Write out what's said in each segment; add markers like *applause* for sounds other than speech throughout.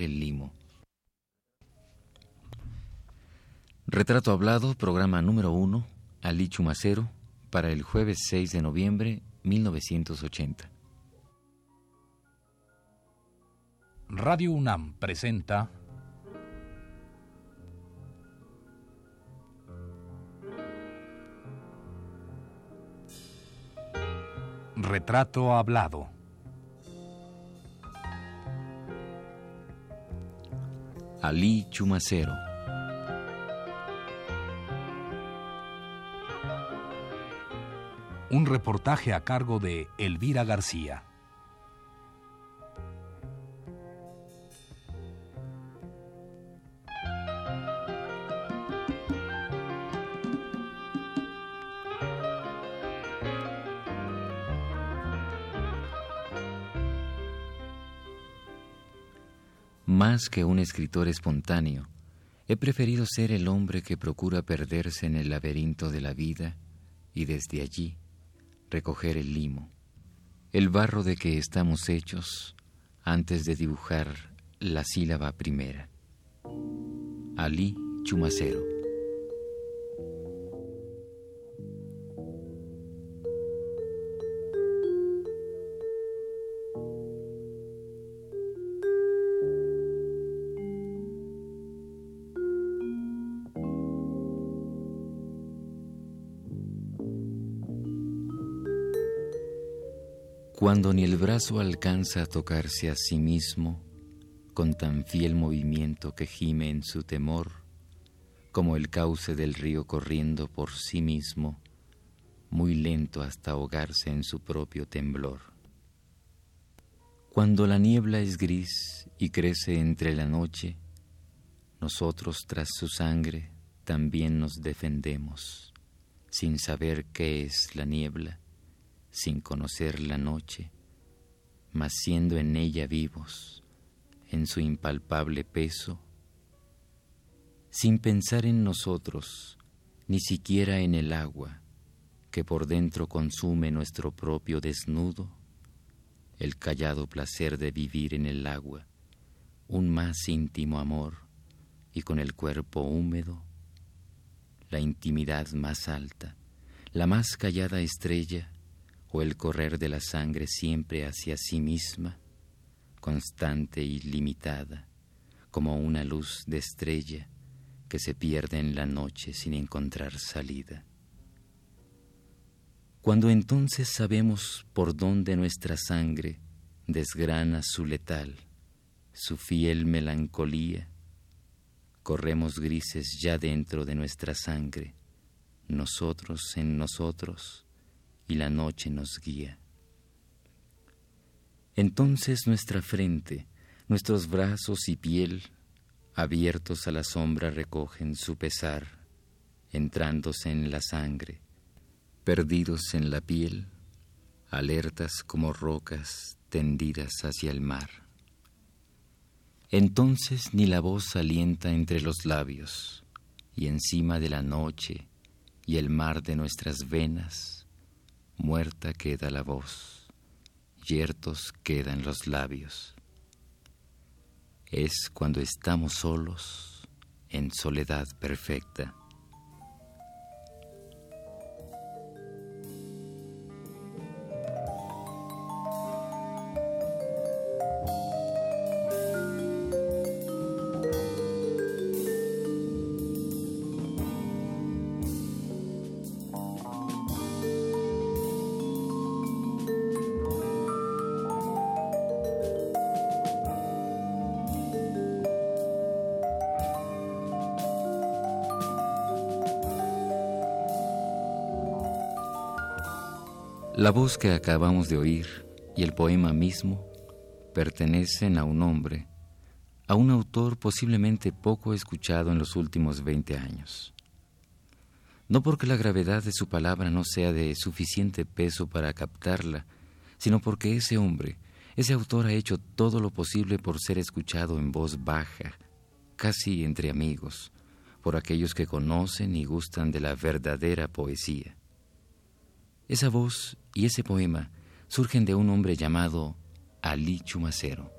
el limo. Retrato Hablado, programa número uno, Ali Chumacero, para el jueves 6 de noviembre 1980. Radio UNAM presenta Retrato Hablado. Ali Chumacero. Un reportaje a cargo de Elvira García. Más que un escritor espontáneo, he preferido ser el hombre que procura perderse en el laberinto de la vida y desde allí recoger el limo, el barro de que estamos hechos antes de dibujar la sílaba primera. Ali Chumacero. Cuando ni el brazo alcanza a tocarse a sí mismo, con tan fiel movimiento que gime en su temor, como el cauce del río corriendo por sí mismo, muy lento hasta ahogarse en su propio temblor. Cuando la niebla es gris y crece entre la noche, nosotros tras su sangre también nos defendemos, sin saber qué es la niebla sin conocer la noche, mas siendo en ella vivos, en su impalpable peso, sin pensar en nosotros, ni siquiera en el agua, que por dentro consume nuestro propio desnudo, el callado placer de vivir en el agua, un más íntimo amor, y con el cuerpo húmedo, la intimidad más alta, la más callada estrella, o el correr de la sangre siempre hacia sí misma, constante y limitada, como una luz de estrella que se pierde en la noche sin encontrar salida. Cuando entonces sabemos por dónde nuestra sangre desgrana su letal, su fiel melancolía, corremos grises ya dentro de nuestra sangre, nosotros en nosotros, y la noche nos guía. Entonces nuestra frente, nuestros brazos y piel, abiertos a la sombra, recogen su pesar, entrándose en la sangre, perdidos en la piel, alertas como rocas tendidas hacia el mar. Entonces ni la voz alienta entre los labios, y encima de la noche y el mar de nuestras venas, muerta queda la voz, yertos quedan los labios. Es cuando estamos solos, en soledad perfecta La voz que acabamos de oír y el poema mismo pertenecen a un hombre, a un autor posiblemente poco escuchado en los últimos veinte años. No porque la gravedad de su palabra no sea de suficiente peso para captarla, sino porque ese hombre, ese autor ha hecho todo lo posible por ser escuchado en voz baja, casi entre amigos, por aquellos que conocen y gustan de la verdadera poesía. Esa voz y ese poema surgen de un hombre llamado Ali Chumacero.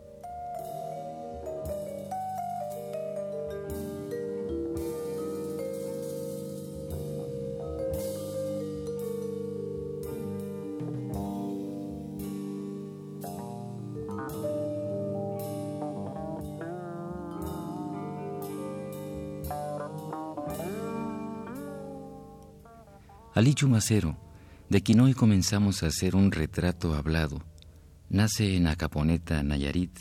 Ali Chumacero de quien hoy comenzamos a hacer un retrato hablado, nace en Acaponeta, Nayarit,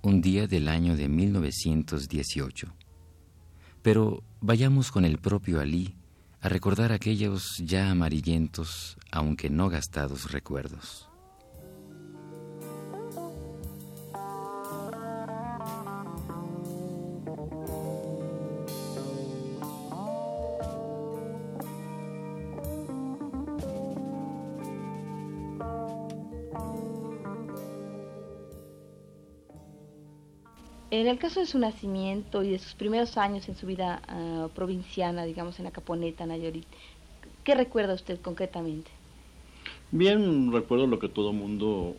un día del año de 1918. Pero vayamos con el propio Ali a recordar aquellos ya amarillentos, aunque no gastados recuerdos. En el caso de su nacimiento y de sus primeros años en su vida uh, provinciana, digamos en la Caponeta, Nayarit, ¿qué recuerda usted concretamente? Bien, recuerdo lo que todo mundo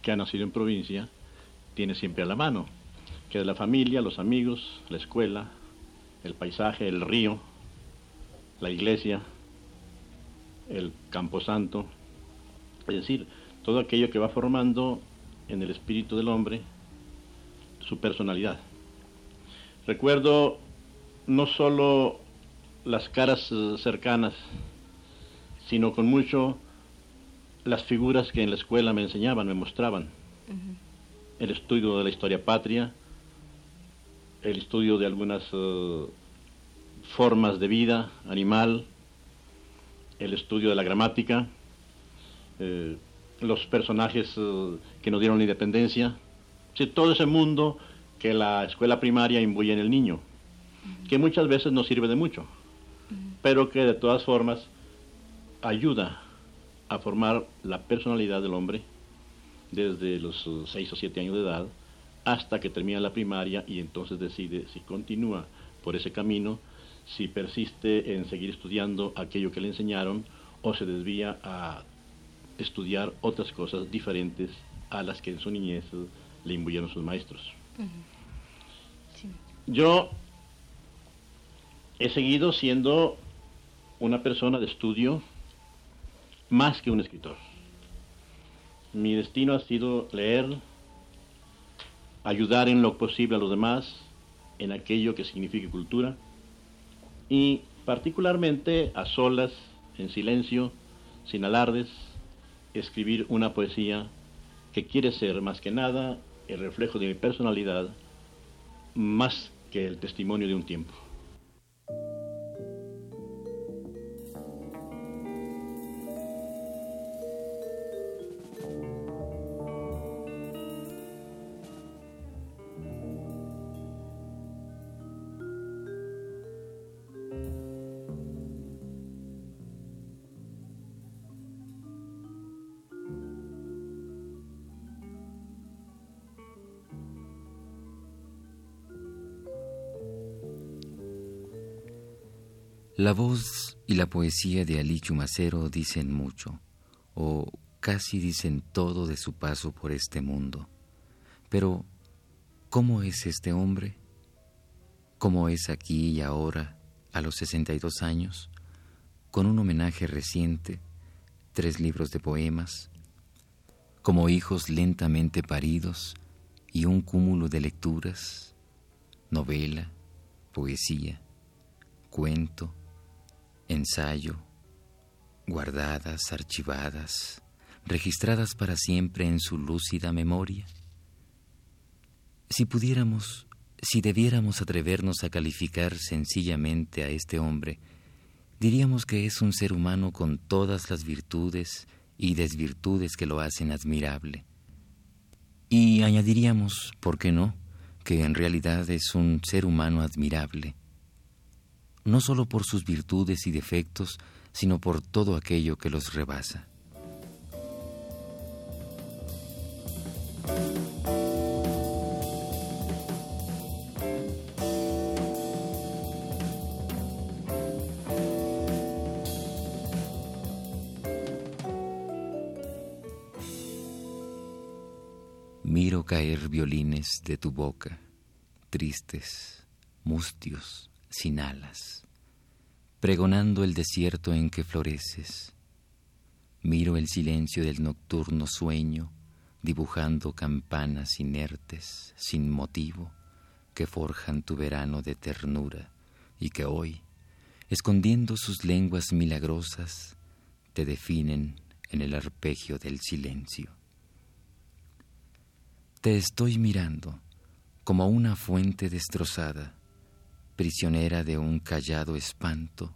que ha nacido en provincia tiene siempre a la mano, que es la familia, los amigos, la escuela, el paisaje, el río, la iglesia, el camposanto, es decir, todo aquello que va formando en el espíritu del hombre su personalidad. Recuerdo no solo las caras eh, cercanas, sino con mucho las figuras que en la escuela me enseñaban, me mostraban. El estudio de la historia patria, el estudio de algunas eh, formas de vida animal, el estudio de la gramática, eh, los personajes que nos dieron la independencia, todo ese mundo que la escuela primaria imbuye en el niño, que muchas veces no sirve de mucho, pero que de todas formas ayuda a formar la personalidad del hombre desde los 6 o 7 años de edad hasta que termina la primaria y entonces decide si continúa por ese camino, si persiste en seguir estudiando aquello que le enseñaron o se desvía a estudiar otras cosas diferentes a las que en su niñez le imbuyeron sus maestros. Yo he seguido siendo una persona de estudio más que un escritor. Mi destino ha sido leer, ayudar en lo posible a los demás, en aquello que signifique cultura, y particularmente a solas, en silencio, sin alardes, escribir una poesía que quiere ser más que nada el reflejo de mi personalidad más que el testimonio de un tiempo. La voz y la poesía de Ali Chumacero dicen mucho, o casi dicen todo de su paso por este mundo. Pero, ¿cómo es este hombre? ¿Cómo es aquí y ahora, a los 62 años, con un homenaje reciente, tres libros de poemas, como hijos lentamente paridos y un cúmulo de lecturas, novela, poesía, cuento, ensayo, guardadas, archivadas, registradas para siempre en su lúcida memoria? Si pudiéramos, si debiéramos atrevernos a calificar sencillamente a este hombre, diríamos que es un ser humano con todas las virtudes y desvirtudes que lo hacen admirable. Y añadiríamos, ¿por qué no?, que en realidad es un ser humano admirable, no solo por sus virtudes y defectos, sino por todo aquello que los rebasa. Miro caer violines de tu boca, tristes, mustios, sin alas, pregonando el desierto en que floreces. Miro el silencio del nocturno sueño, dibujando campanas inertes, sin motivo, que forjan tu verano de ternura y que hoy, escondiendo sus lenguas milagrosas, te definen en el arpegio del silencio. Te estoy mirando como una fuente destrozada, prisionera de un callado espanto,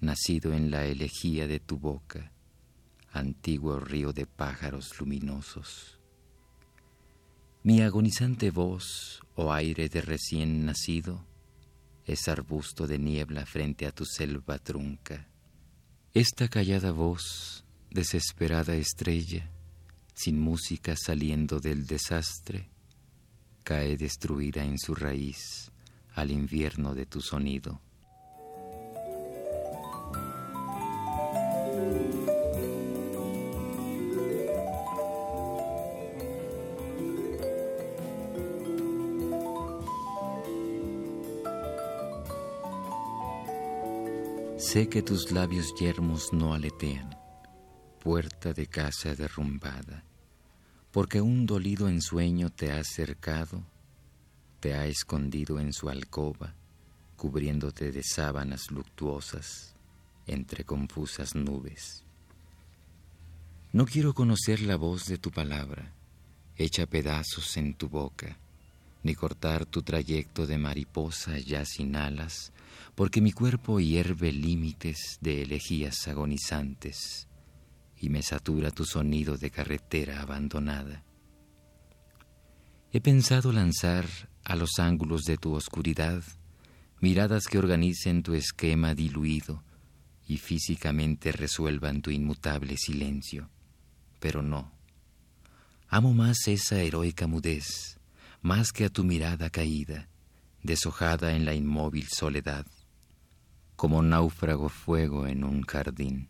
nacido en la elegía de tu boca, antiguo río de pájaros luminosos. Mi agonizante voz, o oh aire de recién nacido, es arbusto de niebla frente a tu selva trunca. Esta callada voz, desesperada estrella, sin música saliendo del desastre, cae destruida en su raíz al invierno de tu sonido. Sé que tus labios yermos no aletean, puerta de casa derrumbada, porque un dolido ensueño te ha cercado, te ha escondido en su alcoba, cubriéndote de sábanas luctuosas entre confusas nubes. No quiero conocer la voz de tu palabra, hecha pedazos en tu boca, ni cortar tu trayecto de mariposa ya sin alas, porque mi cuerpo hierve límites de elegías agonizantes y me satura tu sonido de carretera abandonada. He pensado lanzar a los ángulos de tu oscuridad miradas que organicen tu esquema diluido y físicamente resuelvan tu inmutable silencio, pero no. Amo más esa heroica mudez, más que a tu mirada caída, deshojada en la inmóvil soledad, como náufrago fuego en un jardín.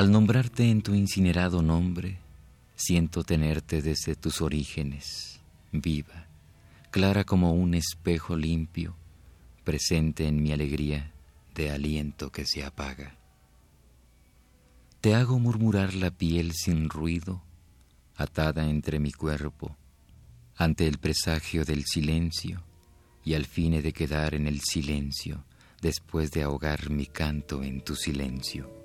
Al nombrarte en tu incinerado nombre, siento tenerte desde tus orígenes, viva, clara como un espejo limpio, presente en mi alegría de aliento que se apaga. Te hago murmurar la piel sin ruido, atada entre mi cuerpo, ante el presagio del silencio, y al fin de quedar en el silencio, después de ahogar mi canto en tu silencio.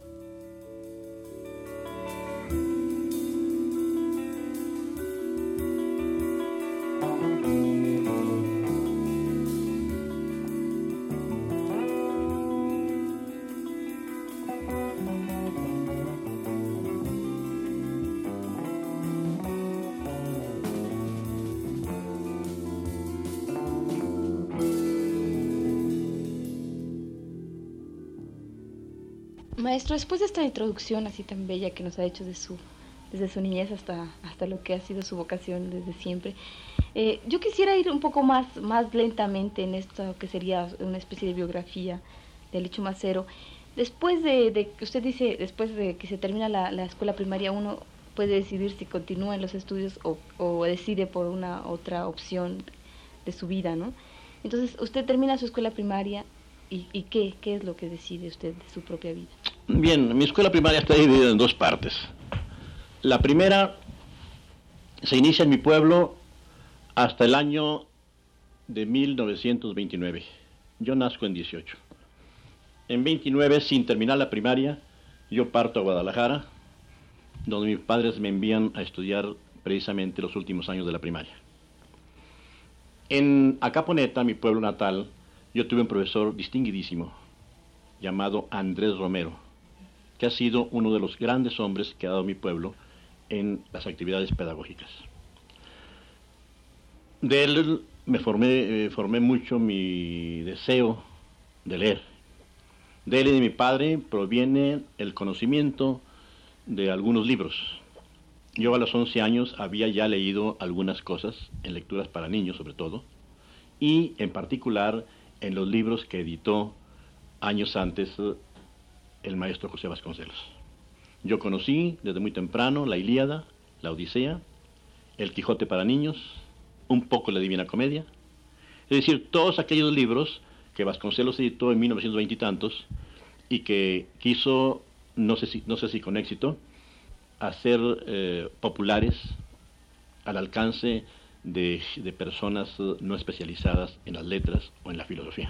Esta introducción así tan bella que nos ha hecho de su, desde su niñez hasta, hasta lo que ha sido su vocación desde siempre, eh, yo quisiera ir un poco más, más lentamente en esto que sería una especie de biografía del hecho Macero. Después de, que usted dice, después de que se termina la, la, escuela primaria, uno puede decidir si continúa en los estudios o, o decide por una otra opción de su vida, ¿no? Entonces, usted termina su escuela primaria y, y qué, qué es lo que decide usted de su propia vida. Bien, mi escuela primaria está dividida en dos partes. La primera se inicia en mi pueblo hasta el año de 1929. Yo nazco en 18. En 29, sin terminar la primaria, yo parto a Guadalajara, donde mis padres me envían a estudiar precisamente los últimos años de la primaria. En Acaponeta, mi pueblo natal, yo tuve un profesor distinguidísimo llamado Andrés Romero que ha sido uno de los grandes hombres que ha dado mi pueblo en las actividades pedagógicas. De él me formé, eh, formé mucho mi deseo de leer. De él y de mi padre proviene el conocimiento de algunos libros. Yo a los 11 años había ya leído algunas cosas, en lecturas para niños sobre todo, y en particular en los libros que editó años antes el maestro José Vasconcelos. Yo conocí desde muy temprano la Ilíada, la Odisea, el Quijote para niños, un poco la Divina Comedia, es decir, todos aquellos libros que Vasconcelos editó en 1920 y tantos y que quiso, no sé si, no sé si con éxito, hacer eh, populares al alcance de, personas no especializadas en las letras o en la filosofía.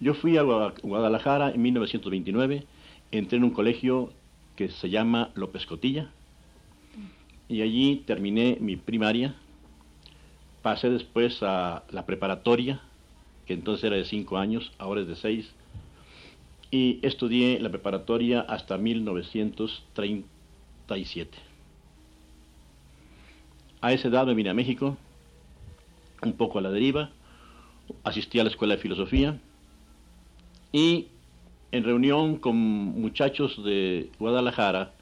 Yo fui a Guadalajara en 1929, entré en un colegio que se llama López Cotilla y allí terminé mi primaria, pasé después a la preparatoria, que entonces era de cinco años, ahora es de seis, y estudié la preparatoria hasta 1937. A esa edad me vine a México, un poco a la deriva, asistí a la escuela de filosofía y en reunión con muchachos de Guadalajara,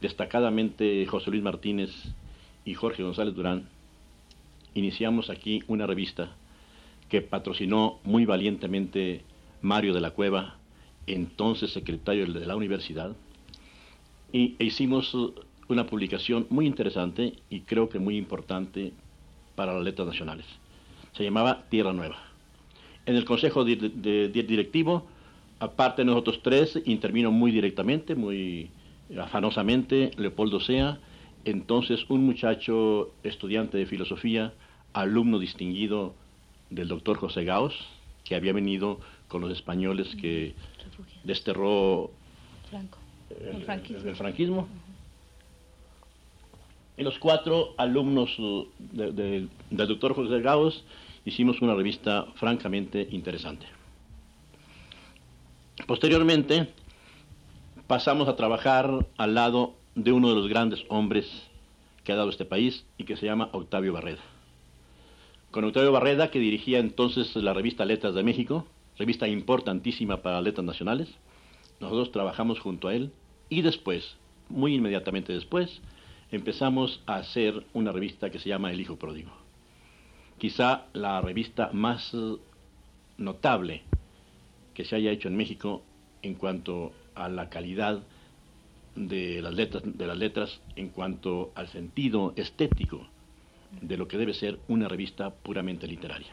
destacadamente José Luis Martínez y Jorge González Durán, iniciamos aquí una revista que patrocinó muy valientemente Mario de la Cueva, entonces secretario de la universidad, y e hicimos una publicación muy interesante y creo que muy importante para las letras nacionales. Se llamaba Tierra Nueva. En el consejo directivo, aparte de nosotros tres, intervino muy directamente, muy afanosamente Leopoldo Sea, entonces un muchacho estudiante de filosofía, alumno distinguido del doctor José Gaos, que había venido con los españoles que desterró el, franquismo. Y los cuatro alumnos del doctor José Gaos hicimos una revista francamente interesante. Posteriormente pasamos a trabajar al lado de uno de los grandes hombres que ha dado este país y que se llama Octavio Barreda. Con Octavio Barreda, que dirigía entonces la revista Letras de México, revista importantísima para letras nacionales, nosotros trabajamos junto a él y después, muy inmediatamente después, empezamos a hacer una revista que se llama El Hijo Pródigo. Quizá la revista más notable que se haya hecho en México en cuanto a la calidad de las letras, de las letras en cuanto al sentido estético de lo que debe ser una revista puramente literaria.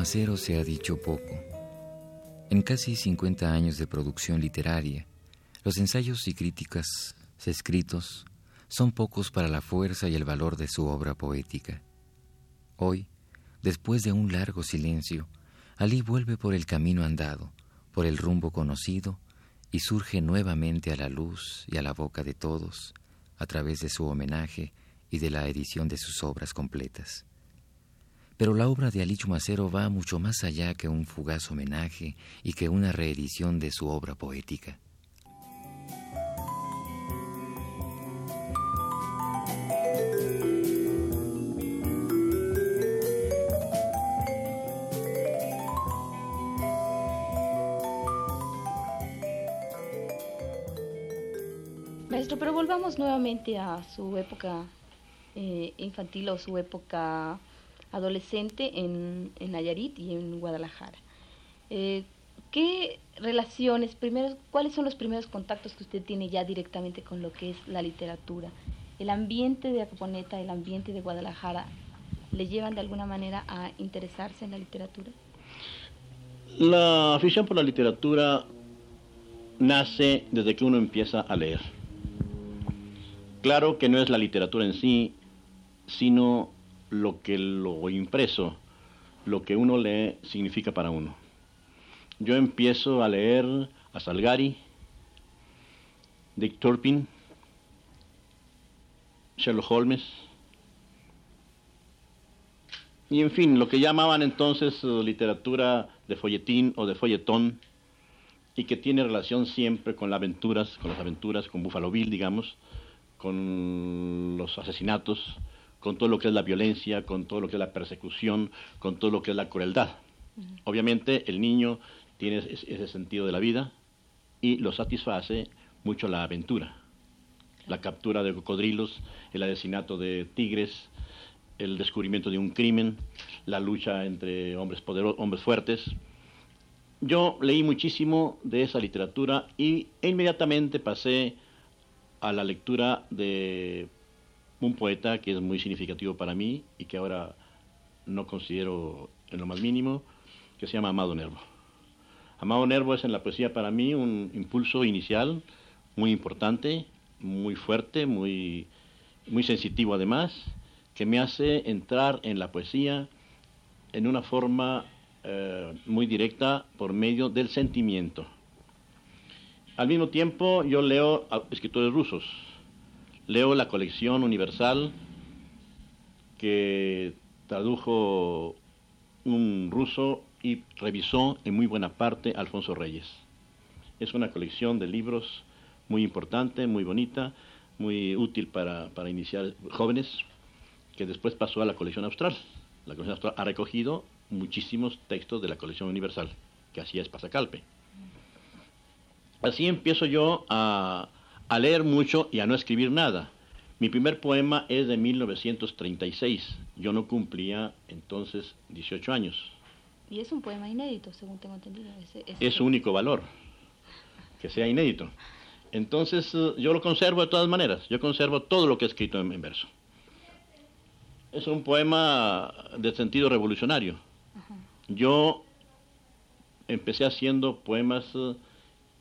Chumacero se ha dicho poco. En casi 50 años de producción literaria, los ensayos y críticas escritos son pocos para la fuerza y el valor de su obra poética. Hoy, después de un largo silencio, Ali vuelve por el camino andado, por el rumbo conocido, y surge nuevamente a la luz y a la boca de todos, a través de su homenaje y de la edición de sus obras completas. Pero la obra de Ali Chumacero va mucho más allá que un fugaz homenaje y que una reedición de su obra poética. Maestro, pero volvamos nuevamente a su época eh, infantil o su época adolescente en, Nayarit y en Guadalajara. Eh, ¿Qué relaciones, primeros, cuáles son los primeros contactos que usted tiene ya directamente con lo que es la literatura? ¿El ambiente de Acaponeta, el ambiente de Guadalajara, le llevan de alguna manera a interesarse en la literatura? La afición por la literatura nace desde que uno empieza a leer. Claro que no es la literatura en sí, sino lo que lo impreso, lo que uno lee significa para uno. Yo empiezo a leer a Salgari, Dick Turpin, Sherlock Holmes, y en fin, lo que llamaban entonces uh, literatura de folletín o de folletón, y que tiene relación siempre con las aventuras, con las aventuras, con Buffalo Bill, digamos, con los asesinatos, con todo lo que es la violencia, con todo lo que es la persecución, con todo lo que es la crueldad. Obviamente el niño tiene ese sentido de la vida y lo satisface mucho la aventura. la captura de cocodrilos, el asesinato de tigres, el descubrimiento de un crimen, la lucha entre hombres poderosos, hombres fuertes. Yo leí muchísimo de esa literatura y e inmediatamente pasé a la lectura de un poeta que es muy significativo para mí y que ahora no considero en lo más mínimo, que se llama Amado Nervo. Amado Nervo es en la poesía para mí un impulso inicial muy importante, muy fuerte, muy, muy sensitivo además, que me hace entrar en la poesía en una forma eh, muy directa por medio del sentimiento. Al mismo tiempo yo leo escritores rusos, leo la colección universal que tradujo un ruso y revisó en muy buena parte Alfonso Reyes. Es una colección de libros muy importante, muy bonita, muy útil para, para iniciar jóvenes, que después pasó a la colección austral. La colección austral ha recogido muchísimos textos de la colección universal, que así es Pasacalpe. Así empiezo yo a, a leer mucho y a no escribir nada. Mi primer poema es de 1936. Yo no cumplía entonces 18 años. Y es un poema inédito, según tengo entendido. Es, su único valor, que sea inédito. Entonces eh, yo lo conservo de todas maneras. Yo conservo todo lo que he escrito en, verso. Es un poema de sentido revolucionario. Yo empecé haciendo poemas eh,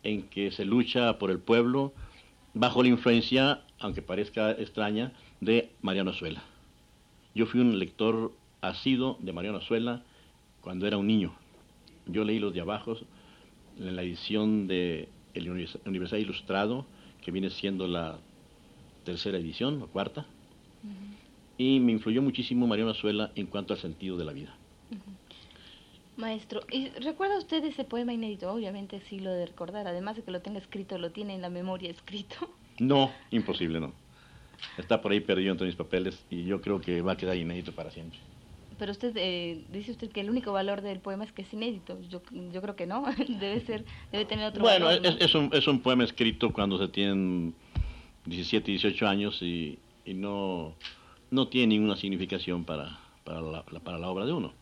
en que se lucha por el pueblo bajo la influencia aunque parezca extraña, de Mariano Azuela. Yo fui un lector asido de Mariano Azuela cuando era un niño. Yo leí los de abajo en la edición de El Universal Ilustrado, que viene siendo la tercera edición o cuarta, y me influyó muchísimo Mariano Azuela en cuanto al sentido de la vida. Maestro, ¿y ¿recuerda usted ese poema inédito? Obviamente sí lo de recordar, además de que lo tenga escrito, lo tiene en la memoria escrito. *laughs* No, imposible, no. Está por ahí perdido entre mis papeles y yo creo que va a quedar inédito para siempre. Pero usted eh, dice usted que el único valor del poema es que es inédito. Yo, yo creo que no. *laughs* debe ser, debe tener otro bueno, valor. Bueno, es, un, es un poema escrito cuando se tienen 17, 18 años y, y no, no tiene ninguna significación para, para, la, para la obra de uno.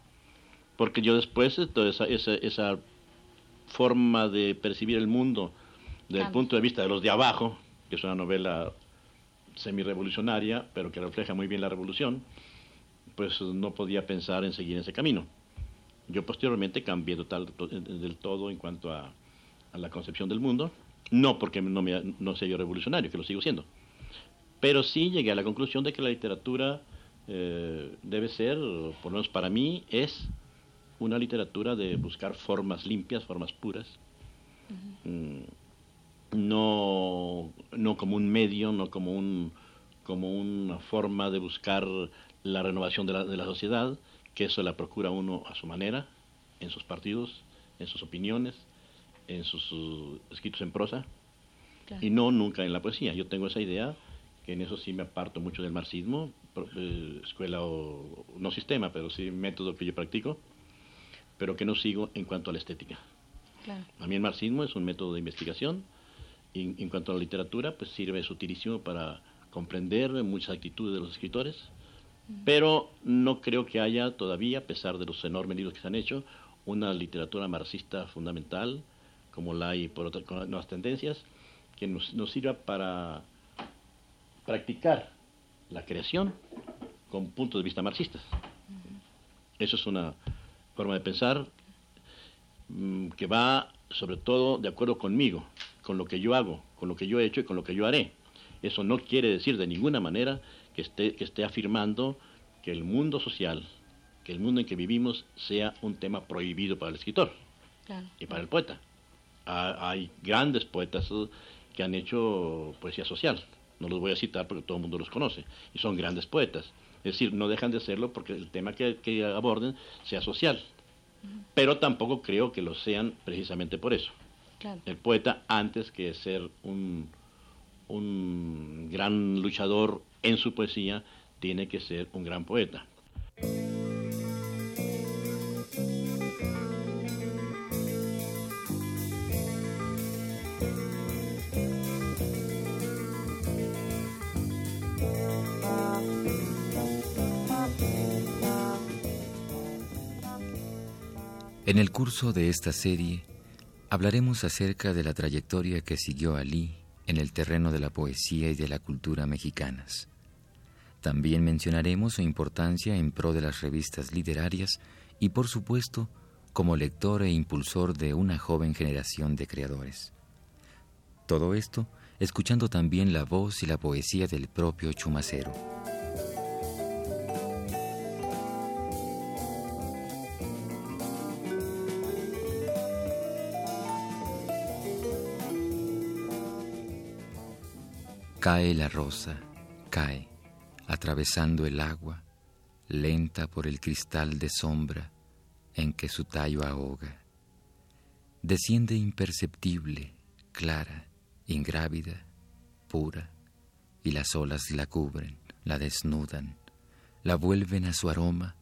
Porque yo después, toda esa, esa, esa forma de percibir el mundo desde el punto de vista de los de abajo, que es una novela semi-revolucionaria, pero que refleja muy bien la revolución, pues no podía pensar en seguir ese camino. Yo posteriormente cambié total, del todo en cuanto a, la concepción del mundo, no porque no, me, no sea yo revolucionario, que lo sigo siendo, pero sí llegué a la conclusión de que la literatura eh, debe ser, por lo menos para mí, es una literatura de buscar formas limpias, formas puras. No, no como un medio, no como, un, como una forma de buscar la renovación de la, de la sociedad, que eso la procura uno a su manera, en sus partidos, en sus opiniones, en sus, escritos en prosa, y no nunca en la poesía. Yo tengo esa idea, que en eso sí me aparto mucho del marxismo, eh, escuela o no sistema, pero sí método que yo practico, pero que no sigo en cuanto a la estética. A mí el marxismo es un método de investigación, en, cuanto a la literatura, pues sirve sutilísimo para comprender muchas actitudes de los escritores, pero no creo que haya todavía, a pesar de los enormes libros que se han hecho, una literatura marxista fundamental, como la hay por otras nuevas tendencias, que nos, sirva para practicar la creación con puntos de vista marxistas. Eso es una forma de pensar mm, que va sobre todo de acuerdo conmigo, con lo que yo hago, con lo que yo he hecho y con lo que yo haré. Eso no quiere decir de ninguna manera que esté, que esté afirmando que el mundo social, que el mundo en que vivimos sea un tema prohibido para el escritor y para el poeta. hay grandes poetas uh, que han hecho poesía social. No los voy a citar porque todo el mundo los conoce. Y son grandes poetas. Es decir, no dejan de serlo porque el tema que, aborden sea social. Pero tampoco creo que lo sean precisamente por eso. El poeta, antes que ser un, un gran luchador en su poesía, tiene que ser un gran poeta. En el curso de esta serie hablaremos acerca de la trayectoria que siguió Ali en el terreno de la poesía y de la cultura mexicanas. También mencionaremos su importancia en pro de las revistas literarias y, por supuesto, como lector e impulsor de una joven generación de creadores. Todo esto escuchando también la voz y la poesía del propio Chumacero. Cae la rosa, cae, atravesando el agua, lenta por el cristal de sombra en que su tallo ahoga. Desciende imperceptible, clara, ingrávida, pura, y las olas la cubren, la desnudan, la vuelven a su aroma,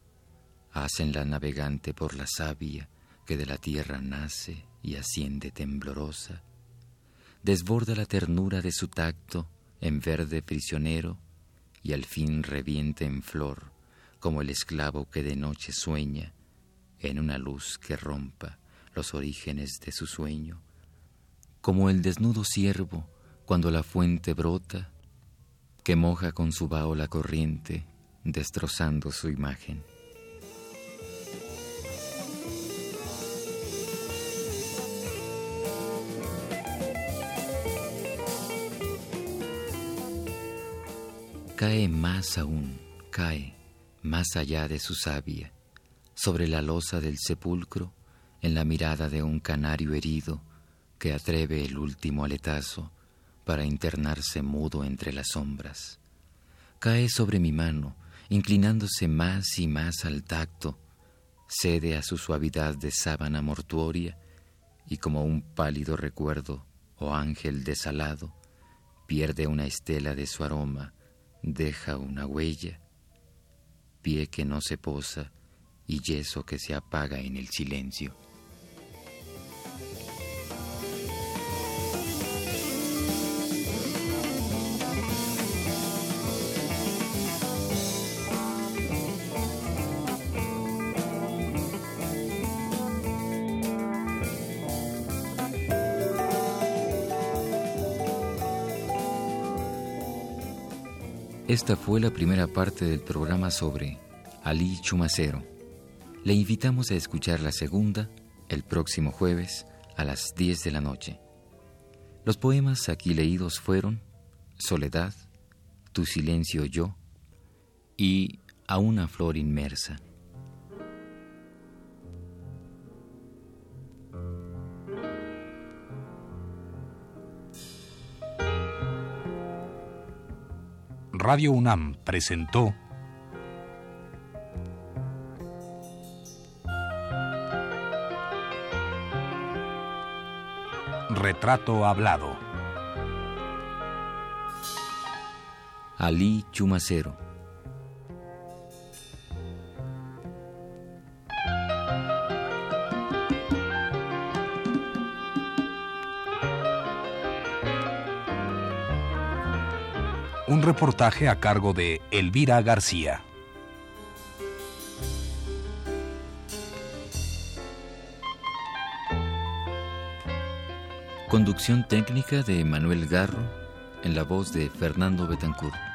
hacen la navegante por la savia que de la tierra nace y asciende temblorosa, desborda la ternura de su tacto en verde prisionero y al fin revienta en flor como el esclavo que de noche sueña en una luz que rompa los orígenes de su sueño como el desnudo ciervo cuando la fuente brota, que moja con su vaho la corriente, destrozando su imagen. Cae más aún, cae más allá de su savia, sobre la losa del sepulcro, en la mirada de un canario herido, que atreve el último aletazo para internarse mudo entre las sombras. Cae sobre mi mano, inclinándose más y más al tacto, cede a su suavidad de sábana mortuoria y como un pálido recuerdo o ángel desalado, pierde una estela de su aroma, deja una huella, pie que no se posa y yeso que se apaga en el silencio. Esta fue la primera parte del programa sobre Ali Chumacero. Le invitamos a escuchar la segunda el próximo jueves a las 10 de la noche. Los poemas aquí leídos fueron Soledad, Tu silencio yo y A una flor inmersa. Radio UNAM presentó Retrato Hablado. Ali Chumacero. Un reportaje a cargo de Elvira García. Conducción técnica de Manuel Garro en la voz de Fernando Betancourt.